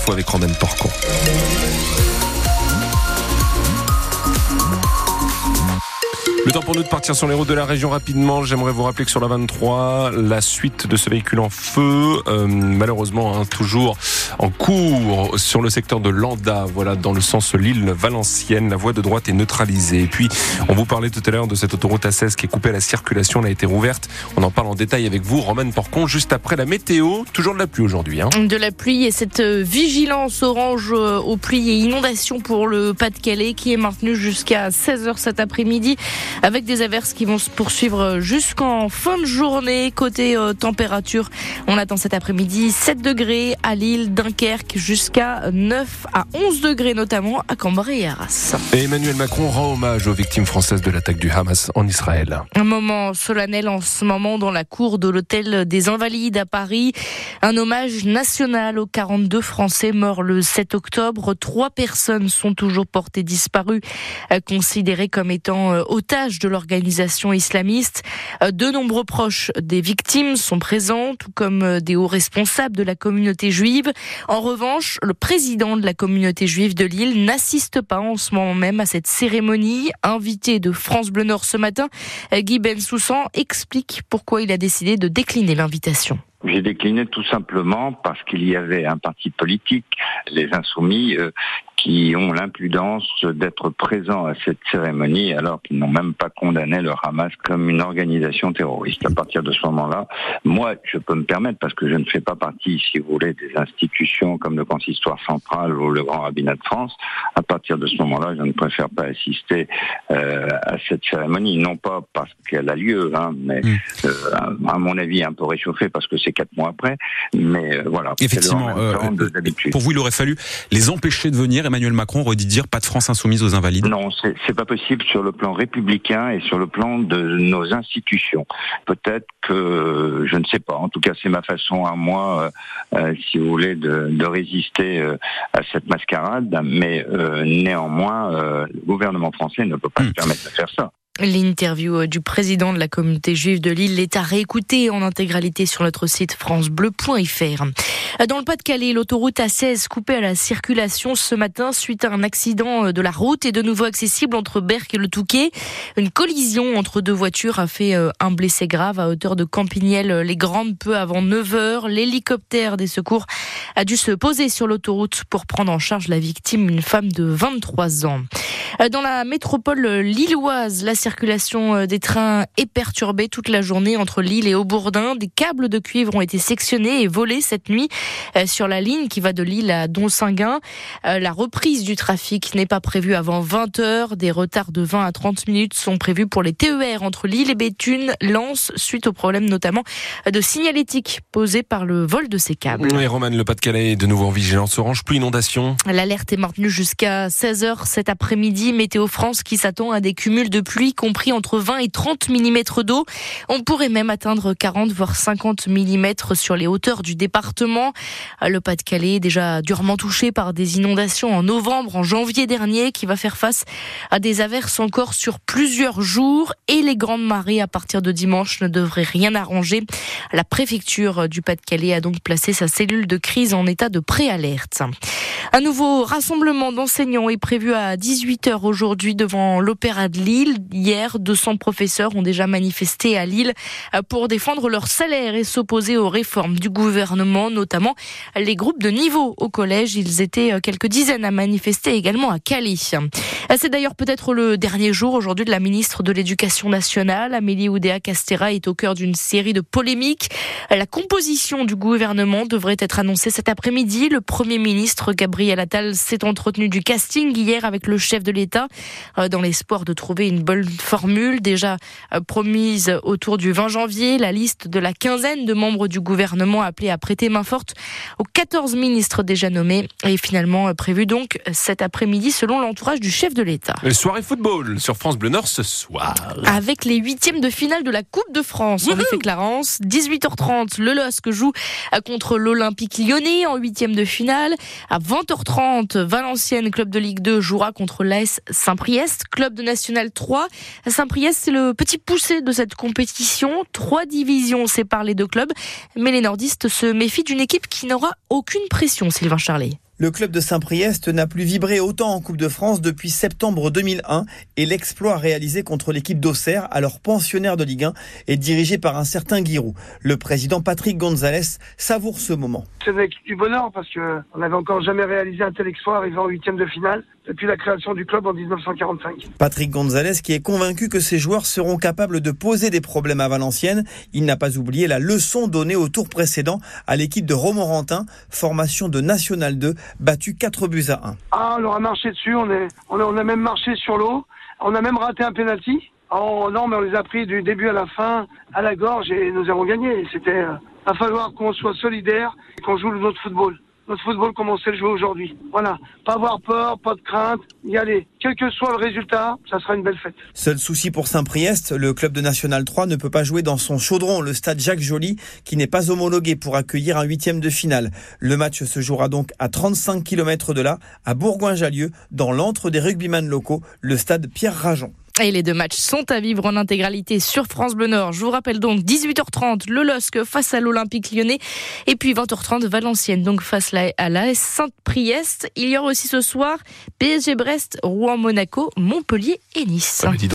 Fois avec Romain Porcon. Le temps pour nous de partir sur les routes de la région rapidement. J'aimerais vous rappeler que sur la 23, la suite de ce véhicule en feu, euh, malheureusement hein, toujours en cours sur le secteur de Landa, voilà dans le sens Lille-Valenciennes. La voie de droite est neutralisée. Et puis, on vous parlait tout à l'heure de cette autoroute A16 qui est coupée à la circulation. Elle a été rouverte. On en parle en détail avec vous, Romain Porcon, juste après la météo. Toujours de la pluie aujourd'hui. Hein. De la pluie et cette vigilance orange euh, aux pluies et inondations pour le Pas-de-Calais qui est maintenue jusqu'à 16h cet après-midi avec des averses qui vont se poursuivre jusqu'en fin de journée. Côté euh, température, on attend cet après-midi 7 degrés à Lille, Dunkerque, jusqu'à 9 à 11 degrés notamment à Cambrai et Arras. Et Emmanuel Macron rend hommage aux victimes françaises de l'attaque du Hamas en Israël. Un moment solennel en ce moment dans la cour de l'hôtel des Invalides à Paris. Un hommage national aux 42 Français morts le 7 octobre. Trois personnes sont toujours portées disparues, euh, considérées comme étant euh, de l'organisation islamiste. Euh, de nombreux proches des victimes sont présents, tout comme euh, des hauts responsables de la communauté juive. En revanche, le président de la communauté juive de Lille n'assiste pas en ce moment même à cette cérémonie. Invité de France Bleu Nord ce matin, euh, Guy Bensoussan explique pourquoi il a décidé de décliner l'invitation. J'ai décliné tout simplement parce qu'il y avait un parti politique, les Insoumis, qui ont l'impudence d'être présents à cette cérémonie alors qu'ils n'ont même pas condamné le Hamas comme une organisation terroriste. À partir de ce moment-là, moi, je peux me permettre, parce que je ne fais pas partie, si vous voulez, des institutions comme le Consistoire central ou le Grand Rabbinat de France, à partir de ce moment-là, je ne préfère pas assister euh, à cette cérémonie, non pas parce qu'elle a lieu, hein, mais hmm. euh, à mon avis un peu réchauffée parce que c'est quatre mois après, mais euh, voilà. Effectivement, pour vous, il aurait fallu les empêcher de venir Emmanuel Macron aurait dit dire pas de France insoumise aux invalides Non, c'est pas possible sur le plan républicain et sur le plan de nos institutions. Peut-être que je ne sais pas. En tout cas, c'est ma façon à moi, euh, euh, si vous voulez, de, de résister euh, à cette mascarade. Mais néanmoins, le gouvernement français ne peut pas hmm. se permettre de faire ça. L'interview euh, du président de la communauté juive de Lille est à réécouter en intégralité sur notre site francebleu.fr. Dans le Pas-de-Calais, l'autoroute A16 coupée à la circulation ce matin suite à un accident euh, de la route est de nouveau accessible entre Berck et le Touquet. Une collision entre deux voitures a fait euh, un blessé grave à hauteur de Campignelles-les-Grandes peu avant 9 heures. L'hélicoptère des secours a dû se poser sur l'autoroute pour prendre en charge la victime, une femme de 23 ans. Dans la métropole lilloise, la circulation euh, des trains est perturbée toute la journée entre Lille et Aubourdin. Des câbles de cuivre ont été sectionnés et volés cette nuit euh, sur la ligne qui va de Lille à Donsinguin. Euh, la reprise du trafic n'est pas prévue avant 20 heures. Des retards de 20 à 30 minutes sont prévus pour les TER entre Lille et Béthune, Lens, suite au problème notamment de signalétique posé par le vol de ces câbles. Oui, Roman, le Pas-de-Calais est de nouveau en vigilance orange, plus inondation. L'alerte est maintenue jusqu'à 16h cet après-midi. Météo France qui s'attend à des cumuls de pluie compris entre 20 et 30 mm d'eau. On pourrait même atteindre 40 voire 50 mm sur les hauteurs du département. Le Pas-de-Calais déjà durement touché par des inondations en novembre, en janvier dernier, qui va faire face à des averses encore sur plusieurs jours et les grandes marées à partir de dimanche ne devraient rien arranger. La préfecture du Pas-de-Calais a donc placé sa cellule de crise en état de préalerte. Un nouveau rassemblement d'enseignants est prévu à 18h aujourd'hui devant l'Opéra de Lille. Hier, 200 professeurs ont déjà manifesté à Lille pour défendre leur salaire et s'opposer aux réformes du gouvernement, notamment les groupes de niveau au collège. Ils étaient quelques dizaines à manifester également à Calais. C'est d'ailleurs peut-être le dernier jour aujourd'hui de la ministre de l'Éducation nationale. Amélie Oudéa-Castera est au cœur d'une série de polémiques. La composition du gouvernement devrait être annoncée cet après-midi. Le Premier ministre Gabriel Gabriel Attal s'est entretenu du casting hier avec le chef de l'État euh, dans l'espoir de trouver une bonne formule déjà euh, promise autour du 20 janvier. La liste de la quinzaine de membres du gouvernement appelés à prêter main forte aux 14 ministres déjà nommés est finalement euh, prévue donc cet après-midi selon l'entourage du chef de l'État. Soirée football sur France Bleu Nord ce soir. Avec les huitièmes de finale de la Coupe de France. En effet, Clarence, 18h30, le LOSC joue contre l'Olympique lyonnais en huitième de finale. À 20 20h30, Valenciennes, club de Ligue 2, jouera contre l'AS Saint-Priest, club de National 3. Saint-Priest, c'est le petit poussé de cette compétition. Trois divisions séparent les deux clubs, mais les nordistes se méfient d'une équipe qui n'aura aucune pression, Sylvain Charlet. Le club de Saint-Priest n'a plus vibré autant en Coupe de France depuis septembre 2001 et l'exploit réalisé contre l'équipe d'Auxerre, alors pensionnaire de Ligue 1, est dirigé par un certain Giroud. Le président Patrick Gonzalez savoure ce moment. C'est une équipe du bonheur parce qu'on n'avait encore jamais réalisé un tel exploit arrivant en huitième de finale depuis la création du club en 1945. Patrick Gonzalez qui est convaincu que ses joueurs seront capables de poser des problèmes à Valenciennes. Il n'a pas oublié la leçon donnée au tour précédent à l'équipe de Romorantin, formation de National 2, battue 4 buts à 1. Ah, on leur a marché dessus, on, est, on, a, même marché sur l'eau, on a même raté un penalty. Oh non, mais on les a pris du début à la fin, à la gorge, et nous avons gagné. C'était, euh, va falloir qu'on soit solidaire et qu'on joue notre football notre football comme on sait le jouer aujourd'hui. Voilà, pas avoir peur, pas de crainte, y aller. Quel que soit le résultat, ça sera une belle fête. Seul souci pour Saint-Priest, le club de National 3 ne peut pas jouer dans son chaudron, le stade Jacques Joly, qui n'est pas homologué pour accueillir un huitième de finale. Le match se jouera donc à 35 km de là, à Bourgoin-Jallieu, dans l'antre des rugbyman locaux, le stade Pierre Rajon. Et les deux matchs sont à vivre en intégralité sur France Bleu Nord. Je vous rappelle donc 18h30 le LOSC face à l'Olympique lyonnais et puis 20h30 Valenciennes donc face à l'AS Sainte-Priest. Il y aura aussi ce soir PSG Brest, Rouen Monaco, Montpellier et Nice.